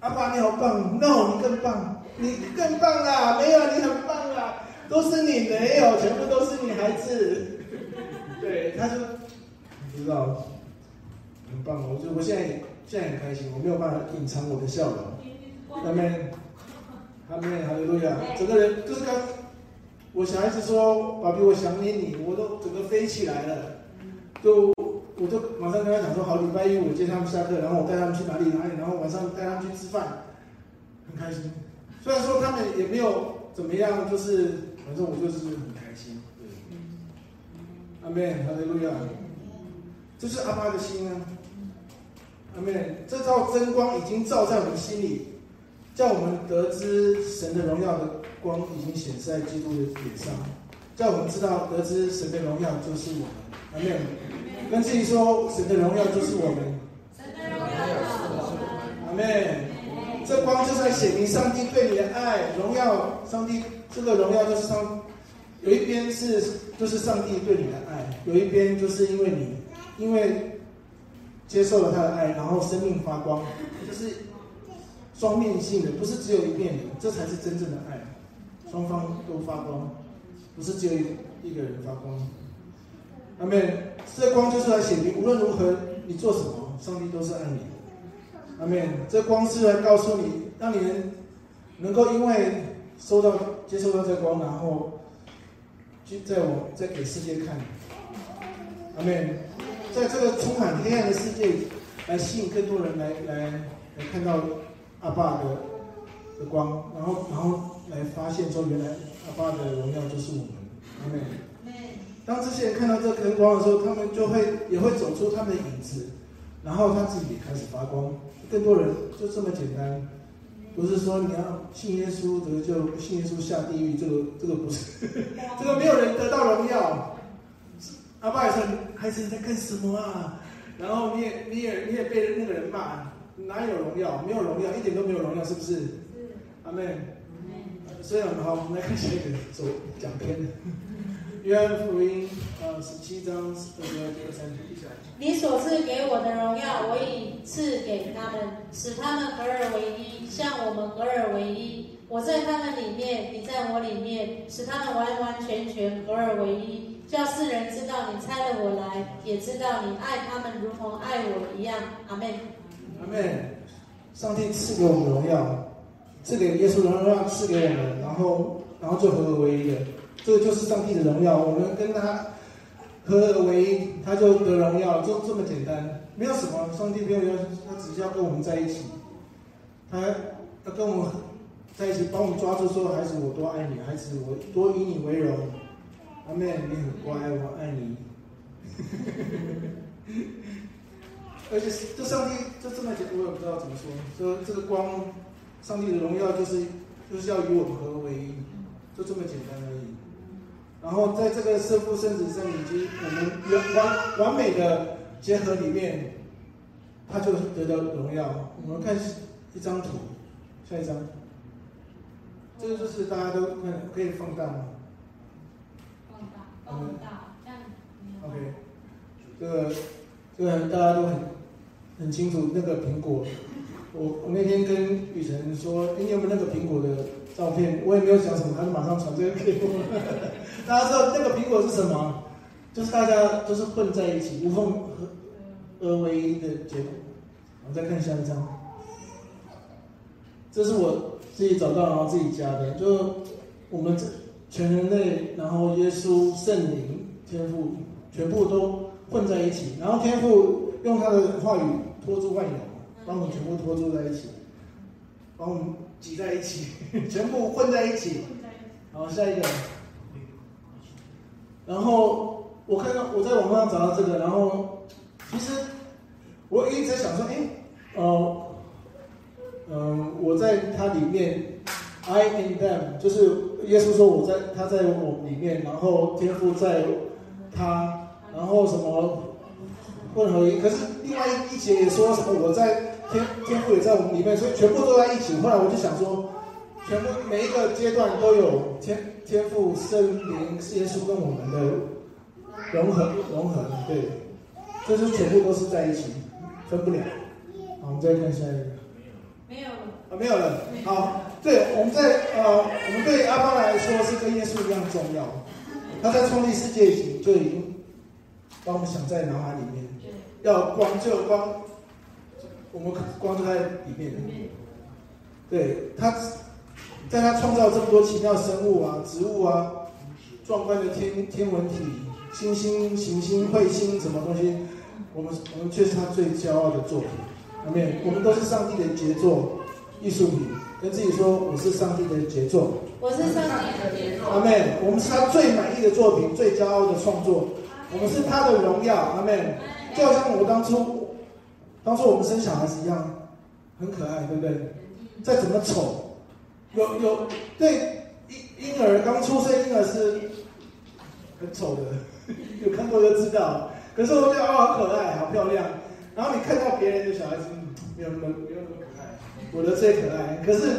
阿爸你好棒，no 你更棒，你更棒啦！没有你很棒啊，都是你没有，全部都是你孩子。对，他就你知道。很棒，我就我现在现在很开心，我没有办法隐藏我的笑容。阿门，阿门，哈利路亚。整个人就是刚，我小孩子说：“爸比，我想念你。”我都整个飞起来了，就我就马上跟他讲说：“好，礼拜一我接他们下课，然后我带他们去哪里哪里，然后晚上带他们去吃饭，很开心。虽然说他们也没有怎么样，就是反正我就是门，哈利路亚。这是阿爸的心啊。阿门！这道真光已经照在我们心里，叫我们得知神的荣耀的光已经显在基督的脸上，叫我们知道得知神的荣耀就是我们。阿门！跟自己说，神的荣耀就是我们。神的荣耀就是我们。阿门！这光就在显明上帝对你的爱，荣耀上帝。这个荣耀就是上，有一边是就是上帝对你的爱，有一边就是因为你，因为。接受了他的爱，然后生命发光，就是双面性的，不是只有一面的，这才是真正的爱，双方都发光，不是只有一一个人发光。阿门。这光就是来显明，无论如何你做什么，上帝都是爱你。阿门。这光是来告诉你，让你能能够因为收到接受到这光，然后就在我在给世界看，阿妹，在这个充满黑暗的世界，来吸引更多人来来来看到阿爸的的光，然后然后来发现说，原来阿爸的荣耀就是我们，阿妹。当这些人看到这灯光的时候，他们就会也会走出他们的影子，然后他自己也开始发光，更多人就这么简单，不是说你要信耶稣得救，不信耶稣下地狱，这个这个不是，这个没有人得到荣耀。阿爸也说，孩子你在干什么啊？然后你也你也你也被那个人骂，哪有荣耀？没有荣耀，一点都没有荣耀，是不是？是。阿门。所以好，我们来看下一个走讲篇。约翰福音，呃，十七章二十二节三节一下。你所赐给我的荣耀，我已赐给他们，使他们合而为一，像我们合而为一。我在他们里面，你在我里面，使他们完完全全合而为一，叫世人知道你差了我来，也知道你爱他们如同爱我一样。阿门。阿门。上帝赐给我们荣耀，赐给耶稣荣耀，赐给我们，然后，然后就合而为一的。这个就是上帝的荣耀，我们跟他合而为一，他就得荣耀，就这么简单，没有什么。上帝没有要，他只是要跟我们在一起，他要跟我们在一起，帮我们抓住说，孩子，我多爱你，孩子，我多以你为荣。阿妹，你很乖，我爱你。而且这上帝就这么简，我也不知道怎么说。说这个光，上帝的荣耀就是就是要与我们合而为一，就这么简单而已。然后在这个圣父、圣子、圣灵以及我们完完完美的结合里面，他就得到荣耀。我们看一张图，下一张，这个就是大家都看可以放大吗？放大，放大，这样。OK，这个这个大家都很很清楚。那个苹果，我我那天跟雨辰说，你有没有那个苹果的照片？我也没有讲什么，他就马上传这个给我。大家知道那个苹果是什么？就是大家就是混在一起，无缝合而为一的结果。我们再看下一张，这是我自己找到然后自己加的，就我们这全人类，然后耶稣、圣灵、天赋，全部都混在一起，然后天赋用他的话语托住万有，把我们全部托住在一起，把我们挤在一起，全部混在一起。好，下一个。然后我看到我在网上找到这个，然后其实我一直在想说，哎，呃，嗯、呃，我在他里面，I in them，就是耶稣说我在他在我里面，然后天赋在他，然后什么混合一，可是另外一节也说什么我在天天赋也在我们里面，所以全部都在一起。后来我就想说，全部每一个阶段都有天。天父、圣灵、耶稣跟我们的融合，融合，对，这是全部都是在一起，分不了。好，我们再看下一个。没有了。啊，没有了。好，对，我们在呃，我们对阿爸来说是跟耶稣一样重要。他在创立世界以前就已经把我们想在脑海里面，要光就光，我们光就在里面。对他。在他创造这么多奇妙生物啊、植物啊、壮观的天天文体、星星、行星、彗星什么东西，我们我们却是他最骄傲的作品。阿妹，我们都是上帝的杰作、艺术品。跟自己说，我是上帝的杰作。我是上帝的杰作。阿妹，我们是他最满意的作品、最骄傲的创作。我们是他的荣耀。阿妹，就好像我当初，当初我们生小孩子一样，很可爱，对不对？再怎么丑。有有对婴婴儿刚出生婴儿是很丑的，有看过就知道。可是我觉得哦，好可爱，好漂亮。然后你看到别人的小孩子，没有那么没有那么可爱，我的最可爱。可是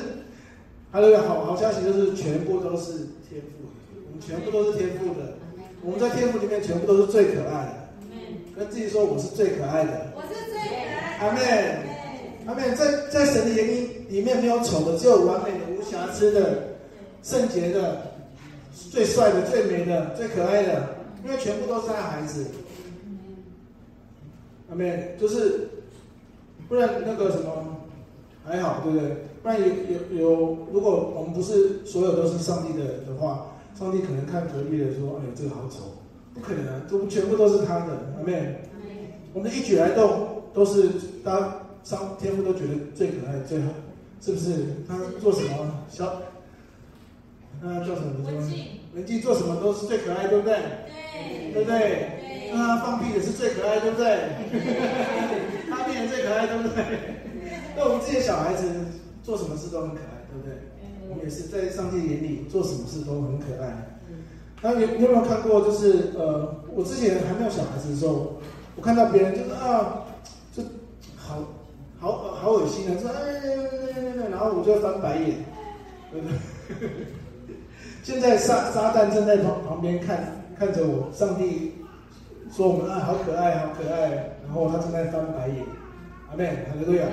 还有一个好好消息，就是全部都是天赋的，我们全部都是天赋的。我们在天赋里面全部都是最可爱的。跟自己说，我是最可爱的。我是。阿门。阿门。在在神的眼里里面没有丑的，只有完美的。无瑕疵的、圣洁的、最帅的、最美的、最可爱的，因为全部都是他孩子。阿妹，就是不然那个什么，还好，对不对？不然有有有，如果我们不是所有都是上帝的的话，上帝可能看隔壁的说：“哎呦，这个好丑。”不可能啊，都全部都是他的，阿妹。我们的一举来动都是大家上天父都觉得最可爱、最好，是不是？他做什么小，他做什么？文静，文静做什么都是最可爱，对不对？对，对不对？那他放屁也是最可爱，对不对？他变最可爱，对不对？那我们这些小孩子做什么事都很可爱，对不对？我们也是在上帝眼里做什么事都很可爱。那你你有没有看过？就是呃，我之前还没有小孩子的时候，我看到别人就是啊，就好好好恶心啊，说哎哎哎哎，然后我就翻白眼？现在撒撒旦正在旁旁边看看着我，上帝说我们啊好可爱，好可爱，然后他正在翻白眼，阿妹，哈利路亚。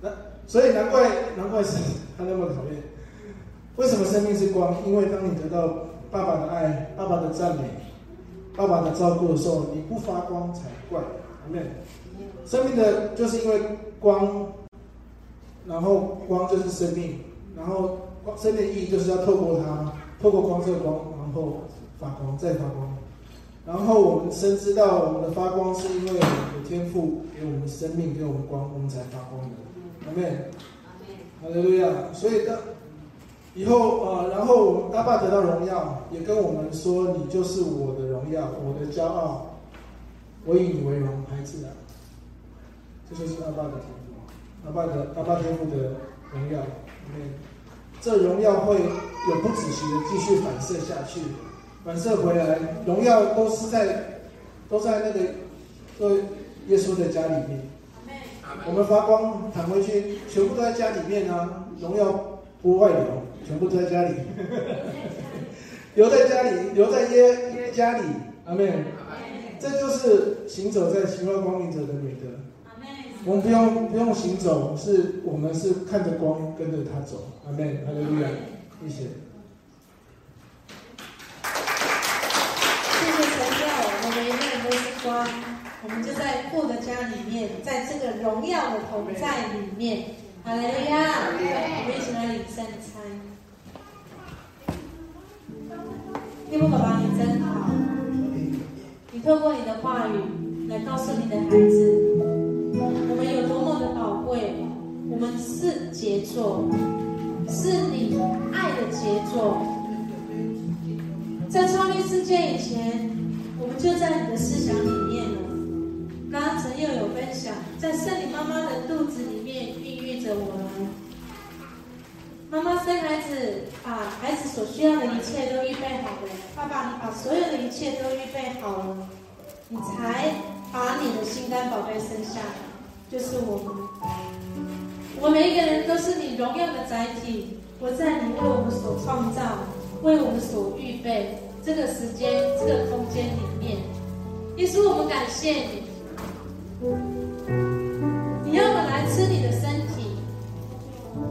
那所以难怪难怪是他那么讨厌。为什么生命是光？因为当你得到爸爸的爱、爸爸的赞美、爸爸的照顾的时候，你不发光才怪，阿门。生命的就是因为光，然后光就是生命，然后光生命的意义就是要透过它，透过光这个光，然后发光再发光。然后我们深知道我们的发光是因为有天赋给我们生命，给我们光，我们才发光的。阿门，哈利路亚。所以当以后呃，然后阿爸得到荣耀，也跟我们说：“你就是我的荣耀，我的骄傲，我以你为荣，孩子啊。”这就是阿爸的天赋，阿爸的阿爸天赋的荣耀。嗯，这荣耀会永不止息的继续反射下去，反射回来，荣耀都是在都在那个对耶稣的家里面。我们发光弹回去，全部都在家里面啊，荣耀不外流，全部都在家里，留在家里，留在耶耶家里，阿门。这就是行走在奇妙光明者的美德。我们不用不用行走，是我们是看着光跟着他走。阿门，哈利亚，谢谢。谢谢神耀，我们每一个人都是光，我们就在父的家里面，在这个荣耀的同在里面。哈利路亚，我们一起来领圣餐。天父爸爸，你真好，你透过你的话语来告诉你的孩子。我们是杰作，是你爱的杰作。在创立世界以前，我们就在你的思想里面了。刚刚陈佑有分享，在圣灵妈妈的肚子里面孕育着我们。妈妈生孩子，把孩子所需要的一切都预备好了。爸爸，你把所有的一切都预备好了，你才把你的心肝宝贝生下来。就是我们，我每一个人都是你荣耀的载体，活在你为我们所创造、为我们所预备这个时间、这个空间里面。耶稣，我们感谢你，你要我来吃你的身体，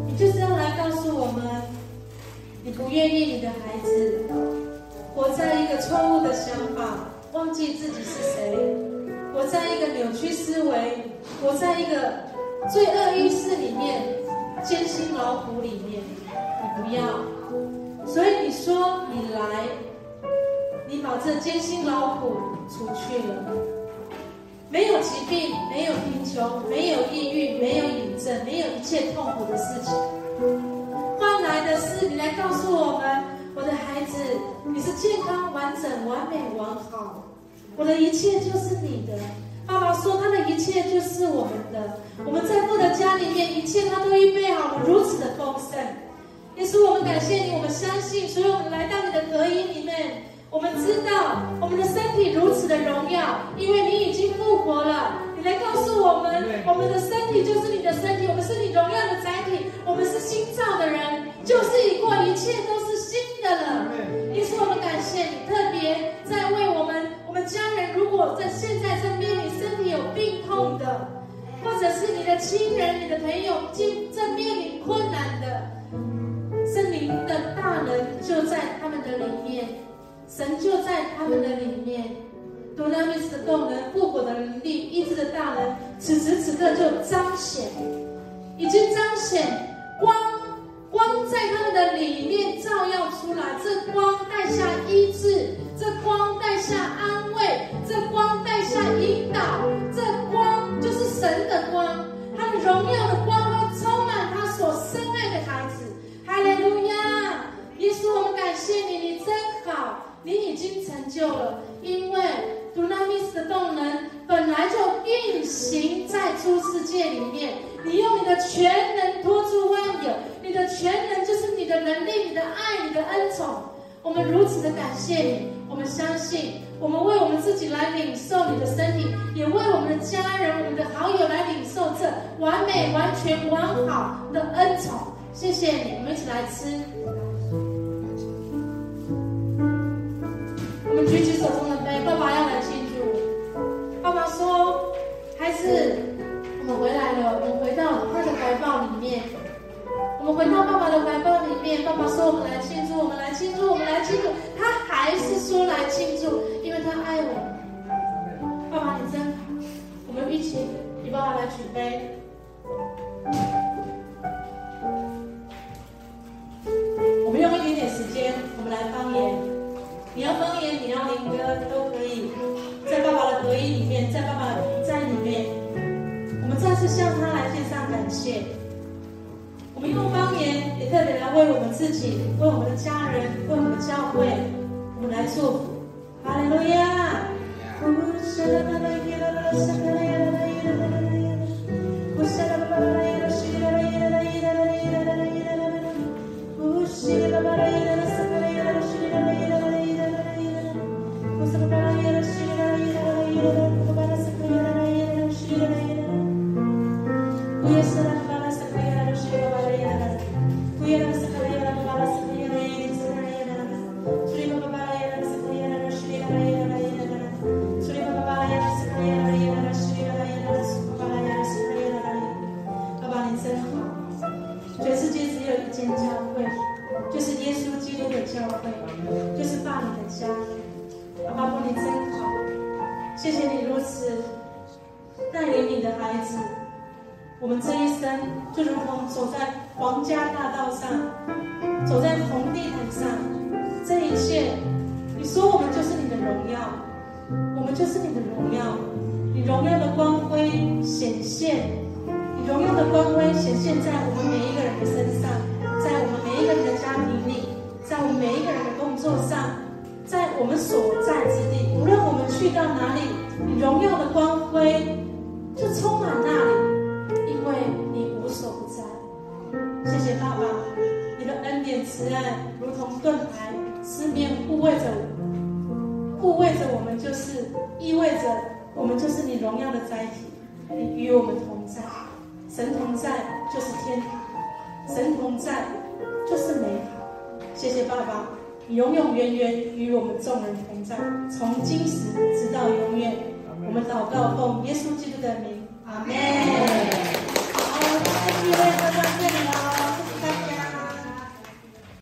你就是要来告诉我们，你不愿意你的孩子活在一个错误的想法，忘记自己是谁。活在一个扭曲思维，活在一个罪恶意识里面，艰辛劳苦里面，你不要。所以你说你来，你把这艰辛劳苦除去了，没有疾病，没有贫穷，没有抑郁，没有瘾症，没有一切痛苦的事情。换来的是你来告诉我们，我的孩子，你是健康、完整、完美、完好。我的一切就是你的，爸爸说他的一切就是我们的。我们在父的家里面，一切他都预备好了，如此的丰盛。也是，我们感谢你，我们相信，所以我们来到你的隔音里面。我们知道我们的身体如此的荣耀，因为你已经复活了。你来告诉我们，我们的身体就是你的身体，我们是你荣耀的载体，我们是新造的人，就是已过，一切都是新的了。因此，我们感谢你，特别在为我们。我们家人如果在现在身边，你身体有病痛的，或者是你的亲人、你的朋友正正面临困难的，圣灵的大能就在他们的里面，神就在他们的里面，多拉米斯的动能、复活的能力、医治的大能，此时此刻就彰显。已经彰显光，光在他们的里面照耀出来。这光带下医治，这光带下安慰，这光带下引导，这光就是神的光，他的荣耀你已经成就了，因为。Dunamis 的动能本来就运行在诸世界里面，你用你的全能托住万有，你的全能就是你的能力、你的爱、你的恩宠。我们如此的感谢你，我们相信，我们为我们自己来领受你的身体，也为我们的家人、我们的好友来领受这完美、完全、完好的恩宠。谢谢你，我们一起来吃。我们举起手中的杯，爸爸要来庆祝。爸爸说：“孩子，我们回来了，我们回到他的怀抱里面，我们回到爸爸的怀抱里面。爸爸说：‘我们来庆祝，我们来庆祝，我们来庆祝。’他还是说来庆祝，因为他爱我。爸爸，你真好。我们一起，你爸爸来举杯。我们用一点点时间，我们来方言。你要方言，你要灵歌都可以。”在爸爸的合一里面，在爸爸的同在里面，我们再次向他来献上感谢。我们用方言，也特别来为我们自己、为我们的家人、为我们的教会，我们来祝福。哈利路亚。